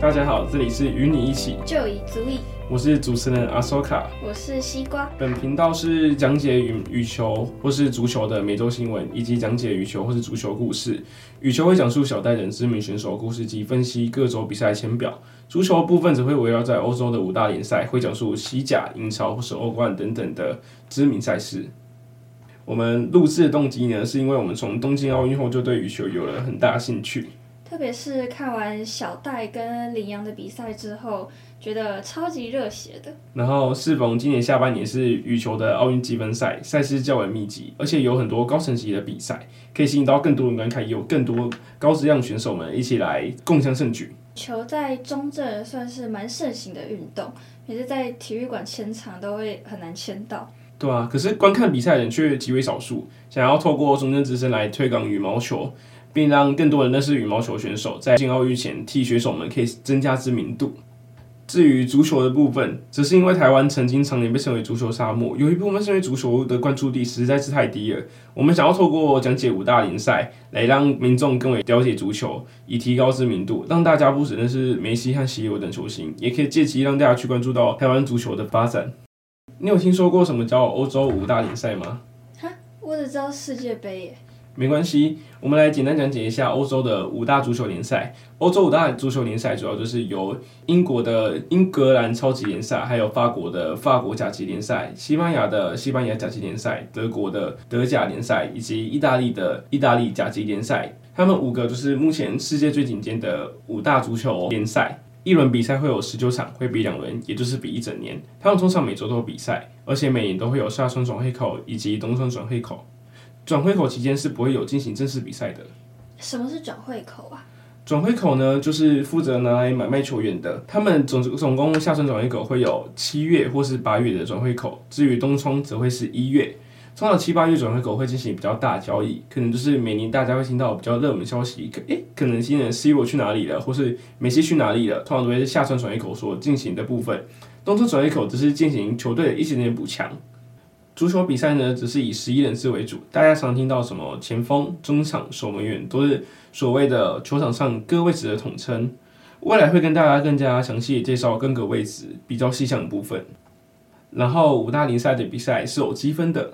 大家好，这里是与你一起就已足矣。我是主持人阿索卡，我是西瓜。本频道是讲解羽羽球或是足球的每周新闻，以及讲解羽球或是足球故事。羽球会讲述小戴等知名选手故事及分析各周比赛签表。足球部分则会围绕在欧洲的五大联赛，会讲述西甲、英超或是欧冠等等的知名赛事。我们录制的动机呢，是因为我们从东京奥运后就对羽球有了很大兴趣。特别是看完小戴跟麟洋的比赛之后，觉得超级热血的。然后适逢今年下半年是羽球的奥运积分赛，赛事较为密集，而且有很多高层级的比赛，可以吸引到更多人观看，也有更多高质量选手们一起来共襄盛举。球在中正算是蛮盛行的运动，每次在体育馆签场都会很难签到。对啊，可是观看比赛的人却极为少数，想要透过中正之声来推广羽毛球。并让更多人认识羽毛球选手，在进奥运前替选手们可以增加知名度。至于足球的部分，则是因为台湾曾经常年被称为足球沙漠，有一部分是因为足球的关注力实在是太低了。我们想要透过讲解五大联赛，来让民众更为了解足球，以提高知名度，让大家不只认识梅西和 C 罗等球星，也可以借机让大家去关注到台湾足球的发展。你有听说过什么叫欧洲五大联赛吗？哈，我只知道世界杯耶。没关系，我们来简单讲解一下欧洲的五大足球联赛。欧洲五大足球联赛主要就是由英国的英格兰超级联赛，还有法国的法国甲级联赛、西班牙的西班牙甲级联赛、德国的德甲联赛以及意大利的意大利甲级联赛。他们五个就是目前世界最顶尖的五大足球联赛。一轮比赛会有十九场，会比两轮，也就是比一整年。他们通常每周都有比赛，而且每年都会有夏窗转会口以及冬窗转会口。转会口期间是不会有进行正式比赛的。什么是转会口啊？转会口呢，就是负责拿来买卖球员的。他们总总共下春转会口会有七月或是八月的转会口，至于东窗则会是一月。通常七八月转会口会进行比较大交易，可能就是每年大家会听到比较热门消息，可诶，可能今年 C 罗去哪里了，或是梅西去哪里了，通常都会是夏春转会口所进行的部分。东窗转会口只是进行球队的一些点补强。足球比赛呢，只是以十一人制为主。大家常听到什么前锋、中场、守门员，都是所谓的球场上各位置的统称。未来会跟大家更加详细介绍各个位置比较细项的部分。然后五大联赛的比赛是有积分的。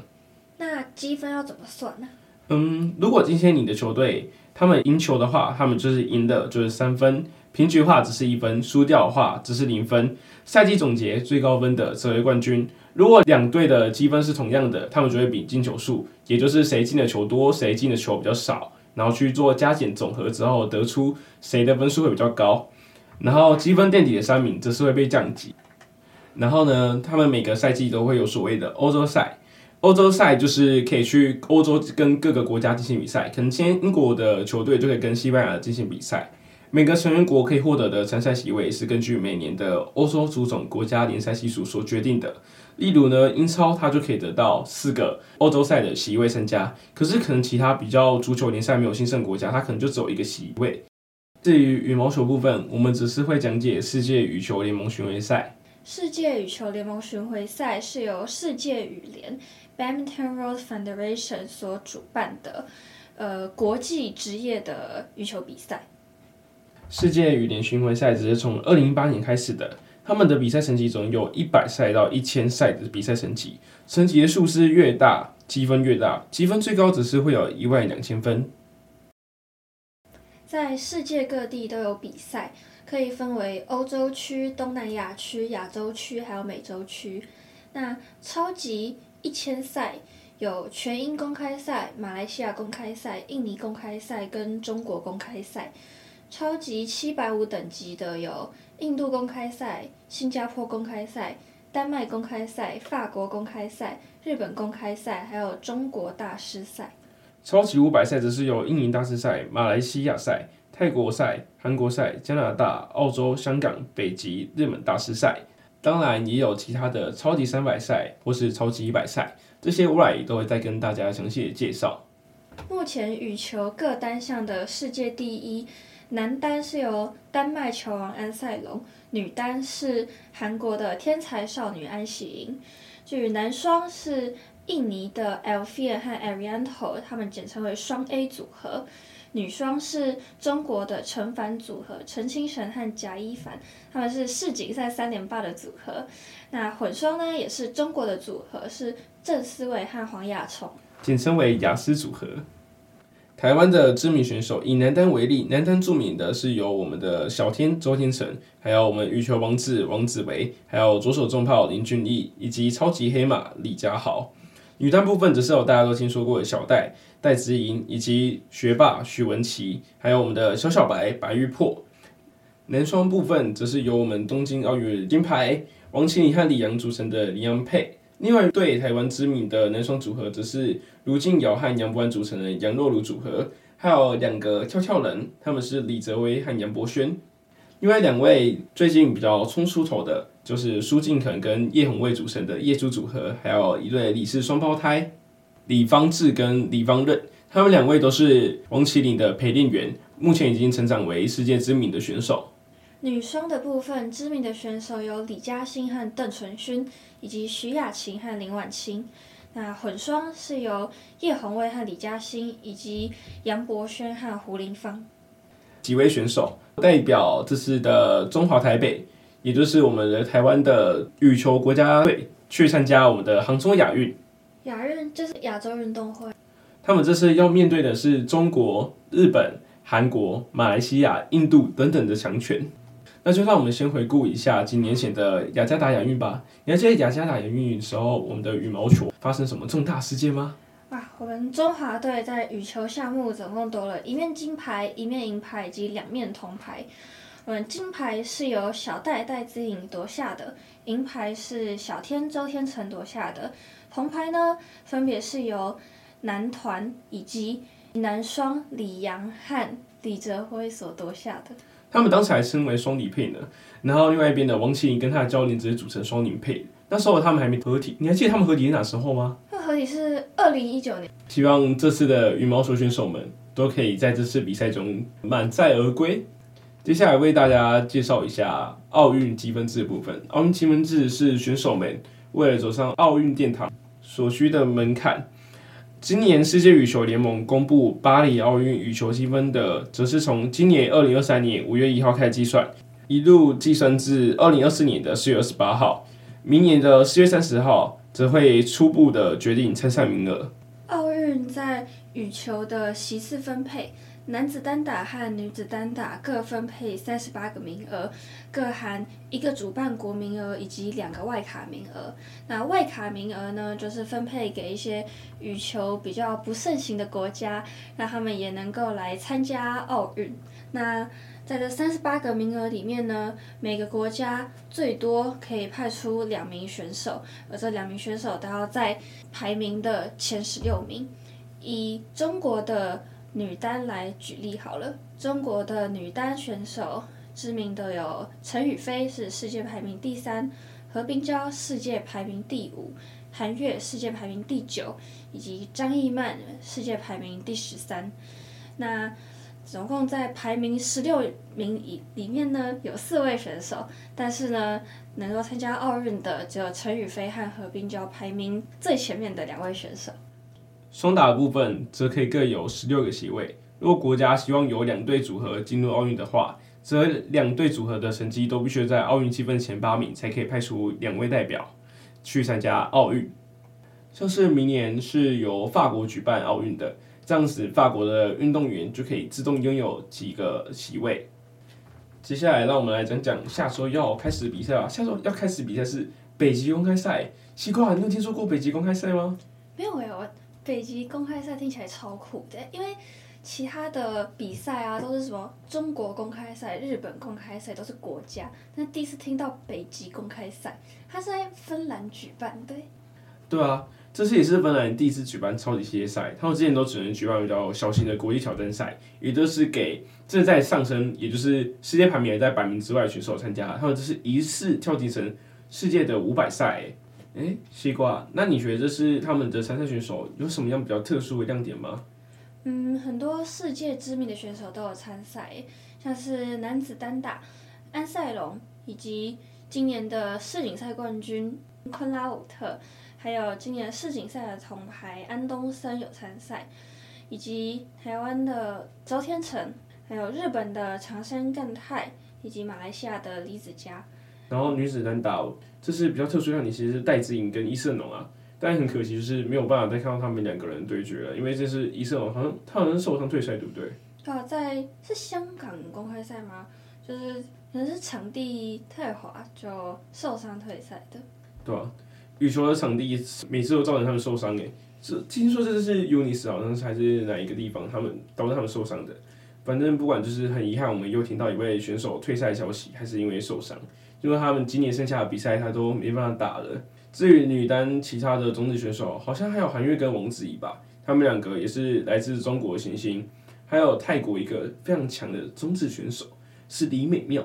那积分要怎么算呢？嗯，如果今天你的球队他们赢球的话，他们就是赢的就是三分；平局的话只是一分；输掉的话只是零分。赛季总结最高分的则为冠军。如果两队的积分是同样的，他们就会比进球数，也就是谁进的球多，谁进的球比较少，然后去做加减总和之后得出谁的分数会比较高。然后积分垫底的三名则是会被降级。然后呢，他们每个赛季都会有所谓的欧洲赛，欧洲赛就是可以去欧洲跟各个国家进行比赛，可能今天英国的球队就可以跟西班牙进行比赛。每个成员国可以获得的参赛席位是根据每年的欧洲足总国家联赛系数所决定的。例如呢，英超它就可以得到四个欧洲赛的席位参加，可是可能其他比较足球联赛没有兴盛国家，它可能就只有一个席位。至于羽毛球部分，我们只是会讲解世界羽球联盟巡回赛。世界羽球联盟巡回赛是由世界羽联 （Badminton World Federation） 所主办的，呃，国际职业的羽球比赛。世界羽联巡回赛只是从二零一八年开始的。他们的比赛成绩总有一百赛到一千赛的比赛成绩，成绩的数是越大，积分越大，积分最高只是会有一万两千分。在世界各地都有比赛，可以分为欧洲区、东南亚区、亚洲区，还有美洲区。那超级一千赛有全英公开赛、马来西亚公开赛、印尼公开赛跟中国公开赛。超级七百五等级的有印度公开赛、新加坡公开赛、丹麦公开赛、法国公开赛、日本公开赛，还有中国大师赛。超级五百赛则是有印尼大师赛、马来西亚赛、泰国赛、韩国赛、加拿大、澳洲、香港、北极、日本大师赛。当然也有其他的超级三百赛或是超级一百赛，这些未来都会再跟大家详细的介绍。目前羽球各单项的世界第一。男单是由丹麦球王安赛龙，女单是韩国的天才少女安喜莹。至于男双是印尼的 Alfian 和 Arianto，他们简称为双 A 组合。女双是中国的陈凡组合，陈清晨和贾一凡，他们是世锦赛三连霸的组合。那混双呢，也是中国的组合，是郑思维和黄雅琼，简称为雅思组合。台湾的知名选手，以男单为例，男单著名的是由我们的小天周天成，还有我们羽球王子王子维，还有左手重炮林俊毅，以及超级黑马李佳豪。女单部分则是有大家都听说过的小戴戴资颖，以及学霸许文琪，还有我们的小小白白玉珀。男双部分则是由我们东京奥运金牌王齐麟和李洋组成的李洋配。另外一对台湾知名的男双组合则是卢靖瑶和杨博安组成的杨若如组合，还有两个跳跳人，他们是李泽威和杨博轩。另外两位最近比较冲出头的，就是苏敬腾跟叶红卫组成的叶朱组合，还有一对李氏双胞胎李方智跟李方任，他们两位都是王麒麟的陪练员，目前已经成长为世界知名的选手。女双的部分，知名的选手有李嘉欣和邓淳勋，以及徐雅琴和林婉清。那混双是由叶红卫和李嘉欣，以及杨博轩和胡林芳几位选手代表这次的中华台北，也就是我们的台湾的羽球国家队去参加我们的杭州亚运。亚运就是亚洲运动会。他们这次要面对的是中国、日本、韩国、马来西亚、印度等等的强权。那就让我们先回顾一下几年前的雅加达亚运吧。你还记得雅加达亚运的时候，我们的羽毛球发生什么重大事件吗？哇，我们中华队在羽球项目总共夺了一面金牌、一面银牌以及两面铜牌。我们金牌是由小戴戴资颖夺下的，银牌是小天周天成夺下的，铜牌呢分别是由男团以及男双李洋和李泽辉所夺下的。他们当时还称为双李配呢，然后另外一边的王齐麟跟他的教练直接组成双林配。那时候他们还没合体，你还记得他们合体是哪时候吗？那合体是二零一九年。希望这次的羽毛球选手们都可以在这次比赛中满载而归。接下来为大家介绍一下奥运积分制的部分。奥运积分制是选手们为了走上奥运殿堂所需的门槛。今年世界羽球联盟公布巴黎奥运羽球积分的，则是从今年二零二三年五月一号开始计算，一路计算至二零二四年的四月二十八号，明年的四月三十号则会初步的决定参赛名额。奥运在羽球的席次分配。男子单打和女子单打各分配三十八个名额，各含一个主办国名额以及两个外卡名额。那外卡名额呢，就是分配给一些羽球比较不盛行的国家，让他们也能够来参加奥运。那在这三十八个名额里面呢，每个国家最多可以派出两名选手，而这两名选手都要在排名的前十六名。以中国的女单来举例好了，中国的女单选手知名的有陈雨菲是世界排名第三，何冰娇世界排名第五，韩悦世界排名第九，以及张艺曼世界排名第十三。那总共在排名十六名以里面呢，有四位选手，但是呢，能够参加奥运的只有陈雨菲和何冰娇排名最前面的两位选手。双打的部分则可以各有十六个席位。如果国家希望有两队组合进入奥运的话，则两队组合的成绩都必须在奥运积分前八名，才可以派出两位代表去参加奥运。像是明年是由法国举办奥运的，这样子法国的运动员就可以自动拥有几个席位。接下来，让我们来讲讲下周要开始比赛吧！下周要开始比赛是北极公开赛。西瓜，你有听说过北极公开赛吗？没有哎，我。北极公开赛听起来超酷的，因为其他的比赛啊都是什么中国公开赛、日本公开赛都是国家，那第一次听到北极公开赛，它是在芬兰举办，对？对啊，这次也是芬兰第一次举办超级系列赛，他们之前都只能举办比较小型的国际挑战赛，也就是给正在上升，也就是世界排名也在百名之外的选手参加，他们这是一次跳级成世界的五百赛。哎，西瓜，那你觉得这是他们的参赛选手有什么样比较特殊的亮点吗？嗯，很多世界知名的选手都有参赛，像是男子单打安赛龙，以及今年的世锦赛冠军昆拉武特，还有今年世锦赛的铜牌安东森有参赛，以及台湾的周天成，还有日本的长山干太，以及马来西亚的李子嘉。然后女子单打，这是比较特殊的，你其实是戴资颖跟伊瑟农啊，但很可惜就是没有办法再看到他们两个人对决了，因为这是伊瑟农好像他好像受伤退赛，对不对？啊，在是香港公开赛吗？就是可能是场地太滑就受伤退赛的。对啊，羽球的场地每次都造成他们受伤诶，这听说这是 UNIS 好像是还是哪一个地方他们导致他们受伤的。反正不管就是很遗憾，我们又听到一位选手退赛的消息，还是因为受伤。因为他们今年剩下的比赛他都没办法打了。至于女单其他的种子选手，好像还有韩悦跟王子怡吧，他们两个也是来自中国的新星。还有泰国一个非常强的种子选手是李美妙。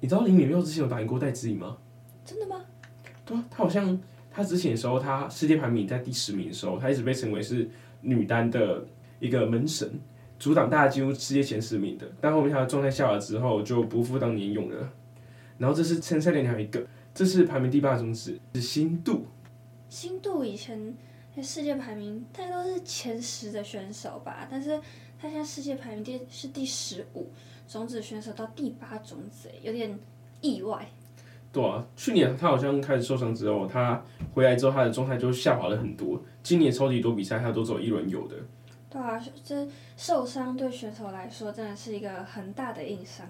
你知道李美妙之前有打赢过戴资颖吗？真的吗？对啊，她好像她之前的时候，她世界排名在第十名的时候，她一直被称为是女单的一个门神，阻挡大家进入世界前十名的。但后面她的状态下来之后，就不复当年勇了。然后这是参赛的两一个，这是排名第八的种子是新度。新度以前在世界排名大概都是前十的选手吧，但是他现在世界排名第是第十五，种子选手到第八种子，有点意外。对啊，去年他好像开始受伤之后，他回来之后他的状态就下滑了很多。今年超级多比赛他都走一轮游的。对啊，这受伤对选手来说真的是一个很大的硬伤。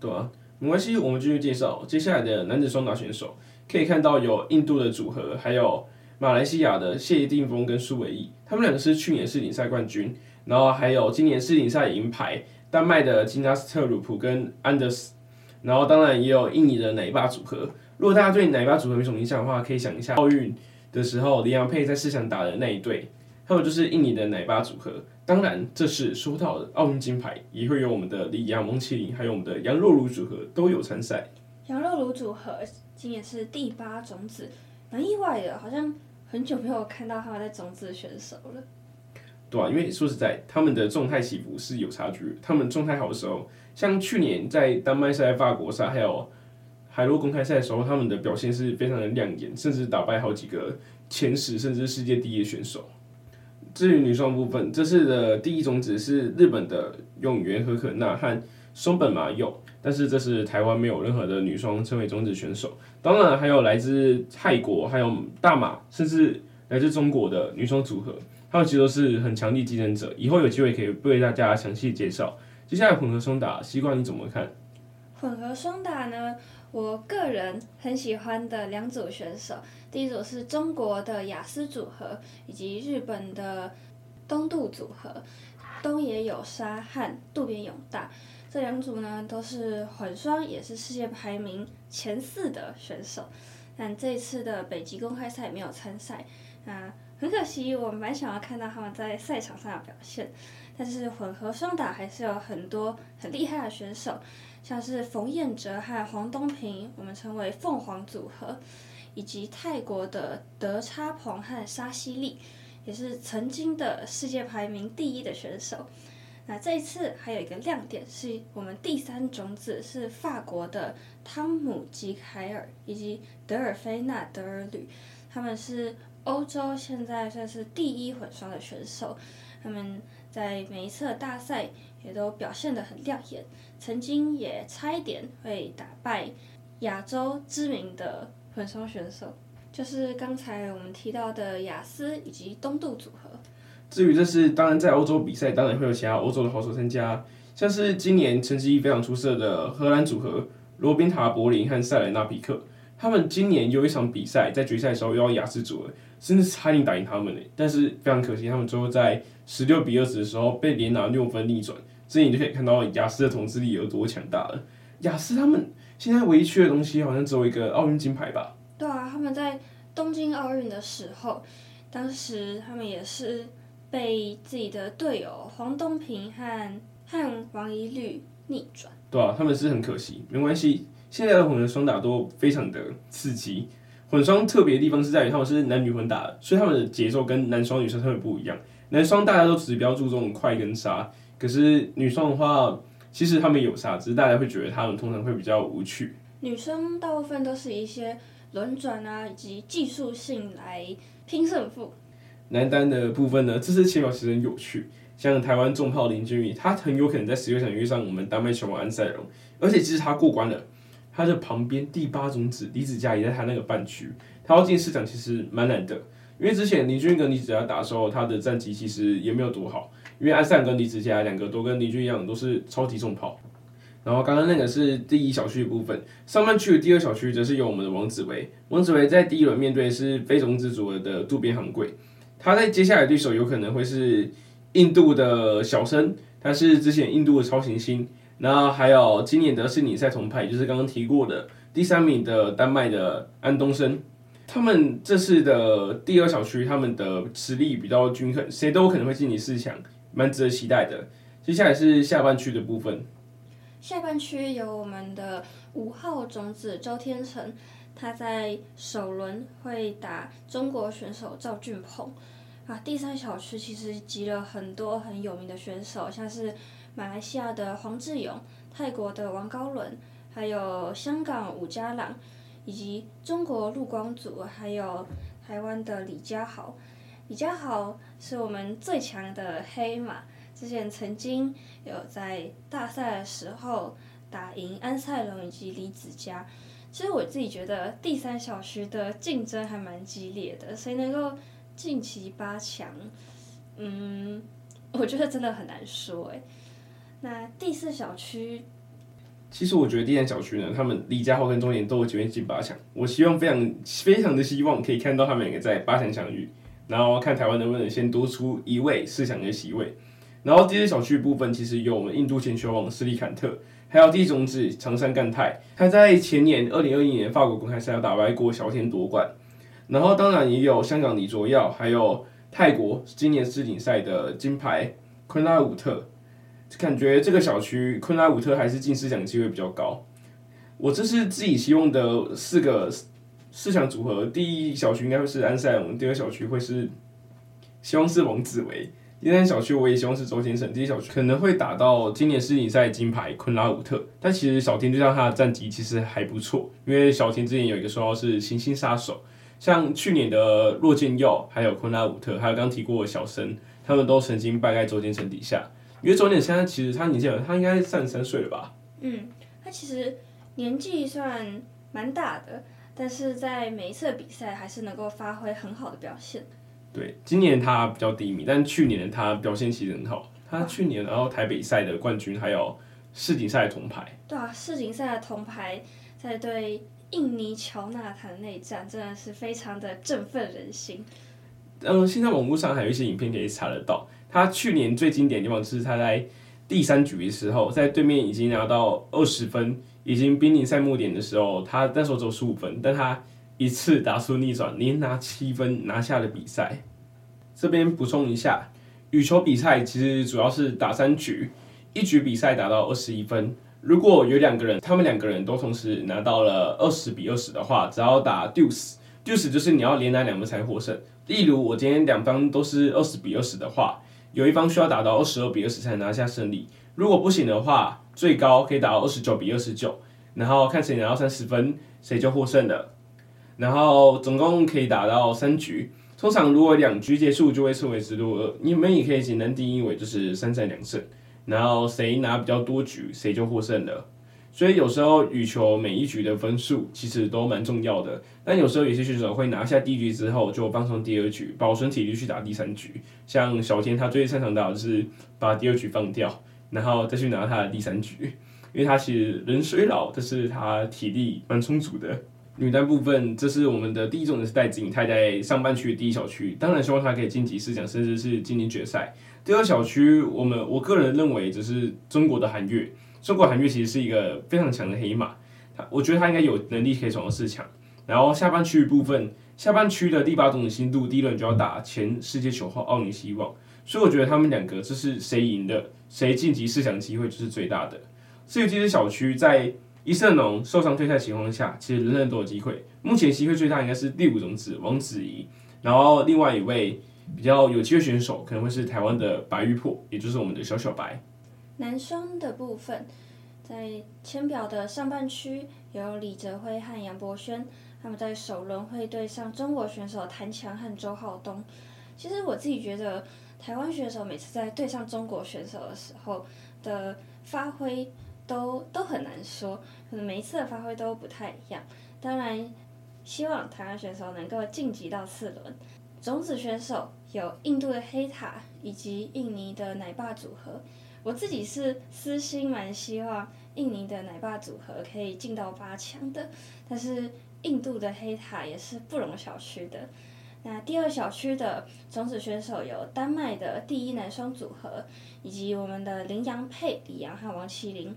对啊。没关系，我们继续介绍接下来的男子双打选手。可以看到有印度的组合，还有马来西亚的谢定峰跟苏伟译，他们两个是去年世锦赛冠军。然后还有今年世锦赛银牌，丹麦的吉纳斯特鲁普跟安德斯。然后当然也有印尼的奶爸组合。如果大家对奶爸组合没什么印象的话，可以想一下奥运的时候林洋配在四强打的那一对，还有就是印尼的奶爸组合。当然，这是说到的奥运金牌，也会有我们的李亚蒙齐林，还有我们的杨若如组合都有参赛。杨若如组合今年是第八种子，蛮意外的，好像很久没有看到他们在种子选手了。对啊，因为说实在，他们的状态起伏是有差距。他们状态好的时候，像去年在丹麦赛、法国赛，还有海洛公开赛的时候，他们的表现是非常的亮眼，甚至打败好几个前十甚至世界第一的选手。至于女双部分，这次的第一种子是日本的永原和可娜和松本麻佑，但是这是台湾没有任何的女双成为种子选手。当然还有来自泰国、还有大马，甚至来自中国的女双组合，他们其实都是很强力竞争者。以后有机会可以为大家详细介绍。接下来混合双打，西瓜你怎么看？混合双打呢？我个人很喜欢的两组选手，第一组是中国的雅思组合，以及日本的东渡组合，东野有沙和渡边勇大。这两组呢都是混双，也是世界排名前四的选手。但这次的北极公开赛没有参赛，那很可惜，我蛮想要看到他们在赛场上的表现。但是混合双打还是有很多很厉害的选手。像是冯彦哲和黄东萍，我们称为凤凰组合，以及泰国的德差彭和沙西利，也是曾经的世界排名第一的选手。那这一次还有一个亮点，是我们第三种子是法国的汤姆吉凯尔以及德尔菲纳德尔吕，他们是欧洲现在算是第一混双的选手，他们在每一次大赛也都表现得很亮眼。曾经也差一点会打败亚洲知名的混双选手，就是刚才我们提到的雅思以及东渡组合。至于这是当然在欧洲比赛，当然会有其他欧洲的好手参加，像是今年成绩非常出色的荷兰组合罗宾塔柏林和塞莱纳皮克，他们今年有一场比赛在决赛的时候遇到雅思组合，甚至差点打赢他们嘞，但是非常可惜，他们最后在十六比二十的时候被连拿六分逆转。这你就可以看到雅思的统治力有多强大了。雅思他们现在唯一缺的东西好像只有一个奥运金牌吧？对啊，他们在东京奥运的时候，当时他们也是被自己的队友黄东平和和王懿律逆转。对啊，他们是很可惜，没关系。现在的混合双打都非常的刺激。混双特别的地方是在于他们是男女混打的，所以他们的节奏跟男双、女生特别不一样。男双大家都只比较注重快跟杀。可是女生的话，其实他们有啥，只是大家会觉得他们通常会比较无趣。女生大部分都是一些轮转啊，以及技术性来拼胜负。男单的部分呢，这次签表其实很有趣，像台湾重炮林俊逸，他很有可能在十六强遇上我们丹麦球王安赛龙，而且其实他过关了，他的旁边第八种子李子嘉也在他那个半区，他要进四强其实蛮难的，因为之前林俊逸跟李子嘉打的时候，他的战绩其实也没有多好，因为安赛龙跟李子嘉两个都跟林俊一样，都是超级重炮。然后刚刚那个是第一小区的部分，上半区的第二小区则是由我们的王子维，王子维在第一轮面对是非种子组合的渡边航贵。他在接下来对手有可能会是印度的小生，他是之前印度的超新星，然后还有今年的世锦赛铜牌，就是刚刚提过的第三名的丹麦的安东生。他们这次的第二小区，他们的实力比较均衡，谁都可能会晋级四强，蛮值得期待的。接下来是下半区的部分，下半区有我们的五号种子周天成，他在首轮会打中国选手赵俊鹏。啊，第三小区其实集了很多很有名的选手，像是马来西亚的黄志勇、泰国的王高伦，还有香港伍家朗，以及中国陆光祖，还有台湾的李佳豪。李佳豪是我们最强的黑马，之前曾经有在大赛的时候打赢安赛龙以及李子嘉。其实我自己觉得第三小区的竞争还蛮激烈的，谁能够晋级八强，嗯，我觉得真的很难说哎。那第四小区，其实我觉得第三小区呢，他们李佳豪跟钟岩都有机会进八强。我希望非常非常的希望可以看到他们两个在八强相遇，然后看台湾能不能先多出一位四强的席位。然后这些小区部分其实有我们印度前球王斯里坎特，还有第一种子长山干太，他在前年二零二一年法国公开赛要打败过小天夺冠。然后当然也有香港李卓耀，还有泰国今年世锦赛的金牌昆拉武特，感觉这个小区昆拉武特还是进四强机会比较高。我这是自己希望的四个四强组合，第一小区应该会是安赛龙，第二小区会是希望是王子维，第三小区我也希望是周天成，第一小区可能会打到今年世锦赛金牌昆拉武特。但其实小天就像他的战绩其实还不错，因为小天之前有一个说法是行星杀手。像去年的洛建佑，还有昆拉武特，还有刚提过的小生，他们都曾经败在周天成底下。因为周天成现在其实他年纪，他应该三十三岁了吧？嗯，他其实年纪算蛮大的，但是在每一次的比赛还是能够发挥很好的表现。对，今年他比较低迷，但去年他表现其实很好。他去年然后台北赛的冠军，还有世锦赛的铜牌。对啊，世锦赛的铜牌在对。印尼乔纳坦内战真的是非常的振奋人心。嗯，现在网络上还有一些影片可以查得到。他去年最经典的地方就是他在第三局的时候，在对面已经拿到二十分，已经濒临赛末点的时候，他那时候只有十五分，但他一次打出逆转，连拿七分拿下了比赛。这边补充一下，羽球比赛其实主要是打三局，一局比赛打到二十一分。如果有两个人，他们两个人都同时拿到了二十比二十的话，只要打 deuce，deuce 就是你要连拿两分才获胜。例如我今天两方都是二十比二十的话，有一方需要打到二十二比二十才拿下胜利。如果不行的话，最高可以打到二十九比二十九，然后看谁拿到三十分，谁就获胜了。然后总共可以打到三局，通常如果两局结束就会称为直落二，你们也可以简单定义为就是三战两胜。然后谁拿比较多局，谁就获胜了。所以有时候羽球每一局的分数其实都蛮重要的。但有时候有些选手会拿下第一局之后就放松第二局，保存体力去打第三局。像小天他最擅长打的是把第二局放掉，然后再去拿他的第三局。因为他其实人虽老，但是他体力蛮充足的。女单部分，这是我们的第一种的是戴资颖，她在上半区的第一小区，当然希望她可以晋级四强，甚至是晋级决赛。第二小区，我们我个人认为只是中国的韩悦，中国韩悦其实是一个非常强的黑马，他我觉得他应该有能力可以闯到四强。然后下半区部分，下半区的第八种的新度第一轮就要打前世界球后奥尼希望，所以我觉得他们两个这是谁赢的，谁晋级四强机会就是最大的。至于这些小区在伊瑟农受伤退赛情况下，其实人人都有机会。目前机会最大应该是第五种子王子怡，然后另外一位。比较有机会选手可能会是台湾的白玉珀，也就是我们的小小白。男双的部分，在签表的上半区有李泽辉和杨博轩，他们在首轮会对上中国选手谭强和周浩东。其实我自己觉得，台湾选手每次在对上中国选手的时候的发挥都都很难说，可能每一次的发挥都不太一样。当然，希望台湾选手能够晋级到四轮。种子选手有印度的黑塔以及印尼的奶爸组合。我自己是私心蛮希望印尼的奶爸组合可以进到八强的，但是印度的黑塔也是不容小觑的。那第二小区的种子选手有丹麦的第一男双组合，以及我们的林洋配李洋和王麒麟。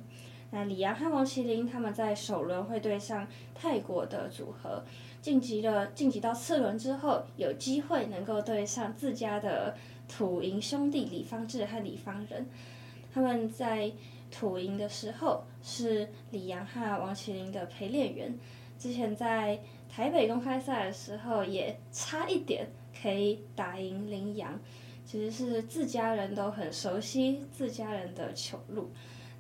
那李洋和王麒麟他们在首轮会对上泰国的组合，晋级了晋级到次轮之后，有机会能够对上自家的土银兄弟李方志和李方仁。他们在土银的时候是李洋和王麒麟的陪练员，之前在台北公开赛的时候也差一点可以打赢麟洋，其实是自家人都很熟悉自家人的球路。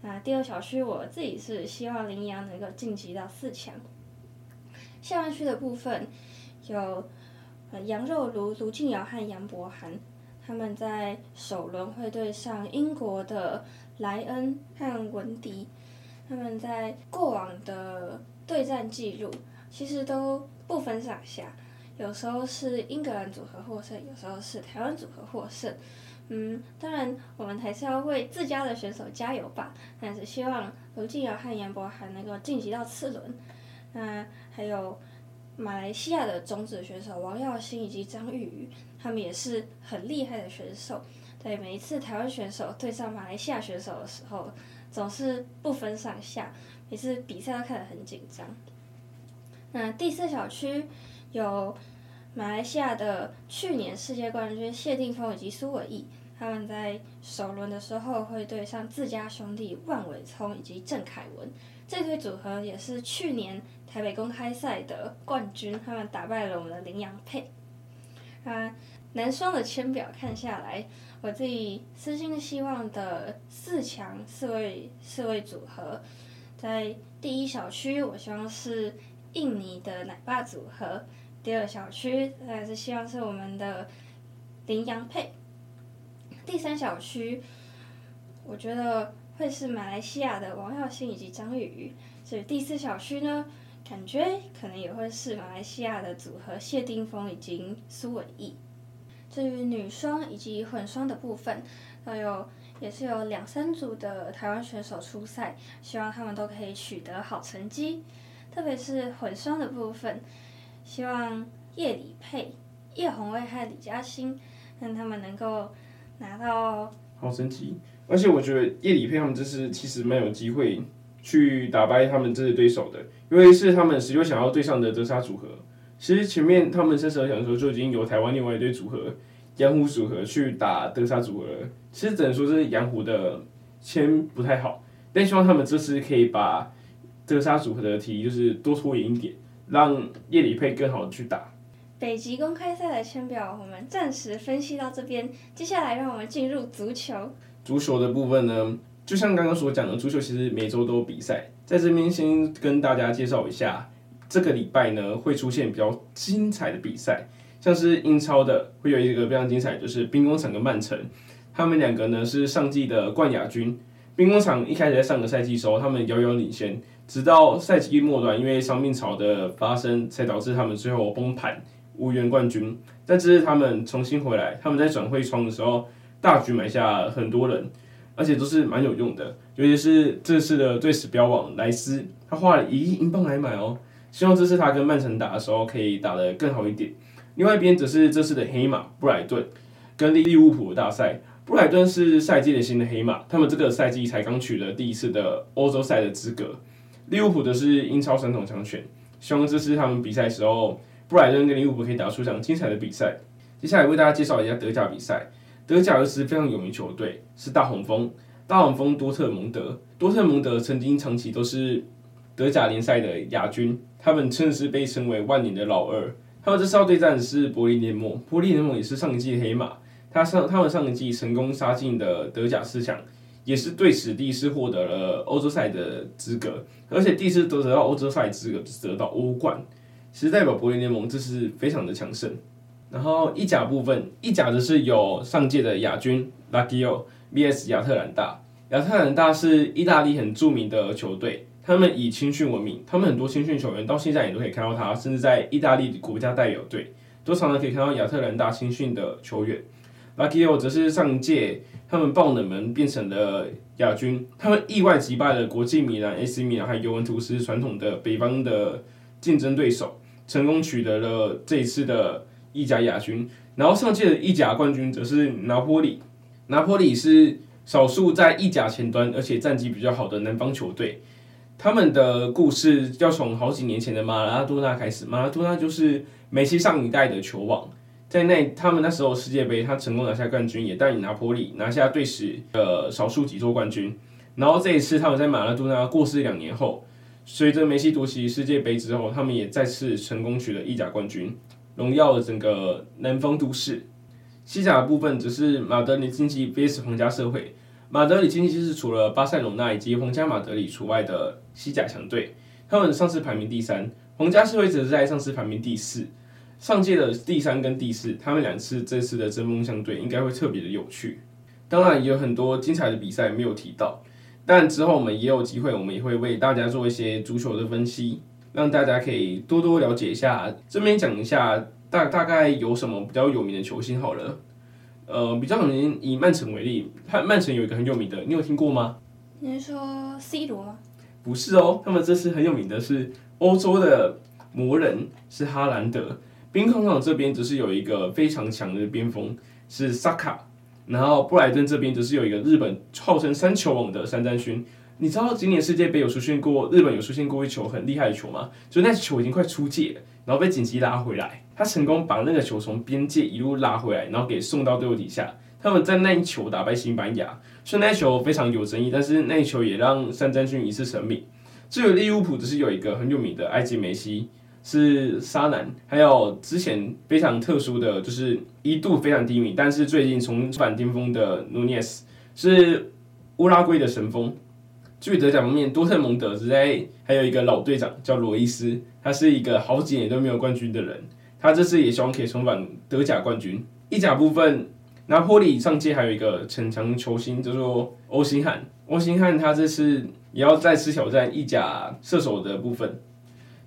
那第二小区我自己是希望麟洋能够晋级到四强。下半区的部分有杨肉炉卢静瑶和杨博涵。他们在首轮会对上英国的莱恩和文迪，他们在过往的对战记录其实都不分上下，有时候是英格兰组合获胜，有时候是台湾组合获胜。嗯，当然我们还是要为自家的选手加油吧，但是希望卢静瑶和严博涵能够晋级到次轮。那还有。马来西亚的种子选手王耀新以及张玉宇，他们也是很厉害的选手。对，每一次台湾选手对上马来西亚选手的时候，总是不分上下，每次比赛都看得很紧张。那第四小区有马来西亚的去年世界冠军谢定峰以及苏伟毅，他们在首轮的时候会对上自家兄弟万伟聪以及郑凯文。这对组合也是去年台北公开赛的冠军，他们打败了我们的麟洋配。啊，男双的签表看下来，我自己私心希望的四强四位四位组合，在第一小区，我希望是印尼的奶爸组合；第二小区还是希望是我们的麟洋配；第三小区，我觉得。会是马来西亚的王耀新以及张宇宇，所以第四小区呢，感觉可能也会是马来西亚的组合谢定峰以及苏伟译。至于女双以及混双的部分，还有也是有两三组的台湾选手出赛，希望他们都可以取得好成绩。特别是混双的部分，希望叶李配、叶红薇和李嘉欣，让他们能够拿到好成绩。而且我觉得叶李配他们这次其实蛮有机会去打败他们这些对手的，因为是他们十六想要对上的德沙组合。其实前面他们三十二强的时候就已经有台湾另外一对组合洋湖组合去打德沙组合。其实只能说是洋湖的签不太好，但希望他们这次可以把德沙组合的题就是多拖延一点，让叶里佩更好的去打。北极公开赛的签表我们暂时分析到这边，接下来让我们进入足球。足球的部分呢，就像刚刚所讲的，足球其实每周都有比赛。在这边先跟大家介绍一下，这个礼拜呢会出现比较精彩的比赛，像是英超的会有一个非常精彩，就是兵工厂跟曼城，他们两个呢是上季的冠亚军。兵工厂一开始在上个赛季的时候，他们遥遥领先，直到赛季末段因为伤病潮的发生，才导致他们最后崩盘，无缘冠军。但这是他们重新回来，他们在转会窗的时候。大举买下很多人，而且都是蛮有用的。尤其是这次的队史标王莱斯，他花了一亿英镑来买哦。希望这次他跟曼城打的时候可以打得更好一点。另外一边则是这次的黑马布莱顿跟利利物浦的大赛。布莱顿是赛季的新的黑马，他们这个赛季才刚取得第一次的欧洲赛的资格。利物浦的是英超传统强权，希望这次他们比赛时候，布莱顿跟利物浦可以打出一场精彩的比赛。接下来为大家介绍一下德甲比赛。德甲有支非常有名球队，是大黄蜂。大黄蜂多特蒙德，多特蒙德曾经长期都是德甲联赛的亚军，他们甚至被称为万年的老二。他们这次要对战的是柏林联盟，柏林联盟也是上一季的黑马。他上他们上一季成功杀进的德甲四强，也是队史第一次获得了欧洲赛的资格，而且第一次得得到欧洲赛资格是得到欧冠。其实代表柏林联盟这是非常的强盛。然后意甲部分，意甲则是有上届的亚军 Lazio vs 亚特兰大。亚特兰大是意大利很著名的球队，他们以青训闻名，他们很多青训球员到现在也都可以看到他，甚至在意大利国家代表队都常常可以看到亚特兰大青训的球员。Lazio 则是上届他们爆冷门变成了亚军，他们意外击败了国际米兰、AC 米兰还有尤文图斯传统的北方的竞争对手，成功取得了这一次的。意甲亚军，然后上届的意甲冠军则是拿坡里。拿坡里是少数在意甲前端而且战绩比较好的南方球队。他们的故事要从好几年前的马拉多纳开始。马拉多纳就是梅西上一代的球王，在那他们那时候世界杯，他成功拿下冠军，也带领拿坡里拿下队史的少数几座冠军。然后这一次他们在马拉多纳过世两年后，随着梅西夺取世界杯之后，他们也再次成功取得意甲冠军。荣耀了整个南方都市。西甲的部分则是马德里竞技 VS 皇家社会。马德里竞技是除了巴塞隆那以及皇家马德里除外的西甲强队，他们上次排名第三。皇家社会则是在上次排名第四。上届的第三跟第四，他们两次这次的针锋相对，应该会特别的有趣。当然也有很多精彩的比赛没有提到，但之后我们也有机会，我们也会为大家做一些足球的分析。让大家可以多多了解一下，这边讲一下大大概有什么比较有名的球星好了。呃，比较有名以曼城为例，曼曼城有一个很有名的，你有听过吗？你是说 C 罗吗？不是哦，他们这次很有名的是欧洲的魔人，是哈兰德。兵工厂这边则是有一个非常强的边锋，是萨卡。然后布莱顿这边则是有一个日本号称三球王的山詹勋。你知道今年世界杯有出现过日本有出现过一球很厉害的球吗？就那球已经快出界了，然后被紧急拉回来，他成功把那个球从边界一路拉回来，然后给送到队伍底下。他们在那一球打败西班牙，虽然那一球非常有争议，但是那一球也让山詹勋一次成名。至于利物浦，只是有一个很有名的埃及梅西，是沙南，还有之前非常特殊的就是一度非常低迷，但是最近重返巅峰的努涅斯，是乌拉圭的神锋。至于德甲方面，多特蒙德之类，还有一个老队长叫罗伊斯，他是一个好几年都没有冠军的人，他这次也希望可以重返德甲冠军。意甲部分，拿破里上届还有一个逞强球星叫做欧辛汉，欧辛汉他这次也要再次挑战意甲射手的部分。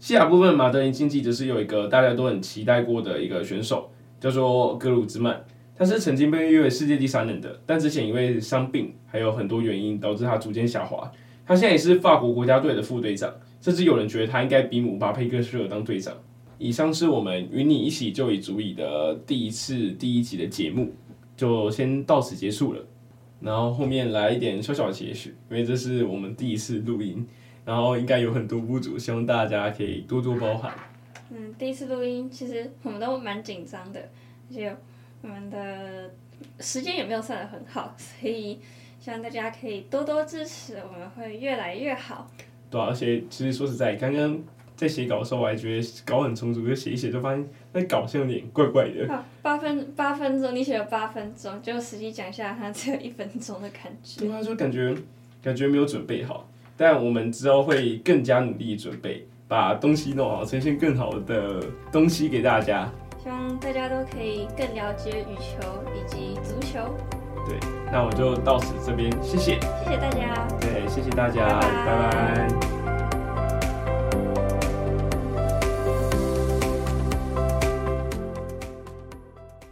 西甲部分，马德里竞技则是有一个大家都很期待过的一个选手，叫做格鲁兹曼。他是曾经被誉为世界第三人的，但之前因为伤病还有很多原因，导致他逐渐下滑。他现在也是法国国家队的副队长，甚至有人觉得他应该比姆巴佩更适合当队长。以上是我们与你一起就已足矣的第一次第一集的节目，就先到此结束了。然后后面来一点小小的期许，因为这是我们第一次录音，然后应该有很多不足，希望大家可以多多包涵。嗯，第一次录音其实我们都蛮紧张的，而且我们的时间也没有算的很好，所以。希望大家可以多多支持，我们会越来越好。对啊，而且其实说实在，刚刚在写稿的时候，我还觉得稿很充足，就写一写就发现那稿像有点怪怪的。啊，八分八分钟，你写了八分钟，就实际讲下来，它只有一分钟的感觉。对啊，就感觉感觉没有准备好，但我们之后会更加努力准备，把东西弄好，呈现更好的东西给大家。希望大家都可以更了解羽球以及足球。对，那我就到此这边，谢谢，谢谢大家，对，谢谢大家，拜拜。拜拜。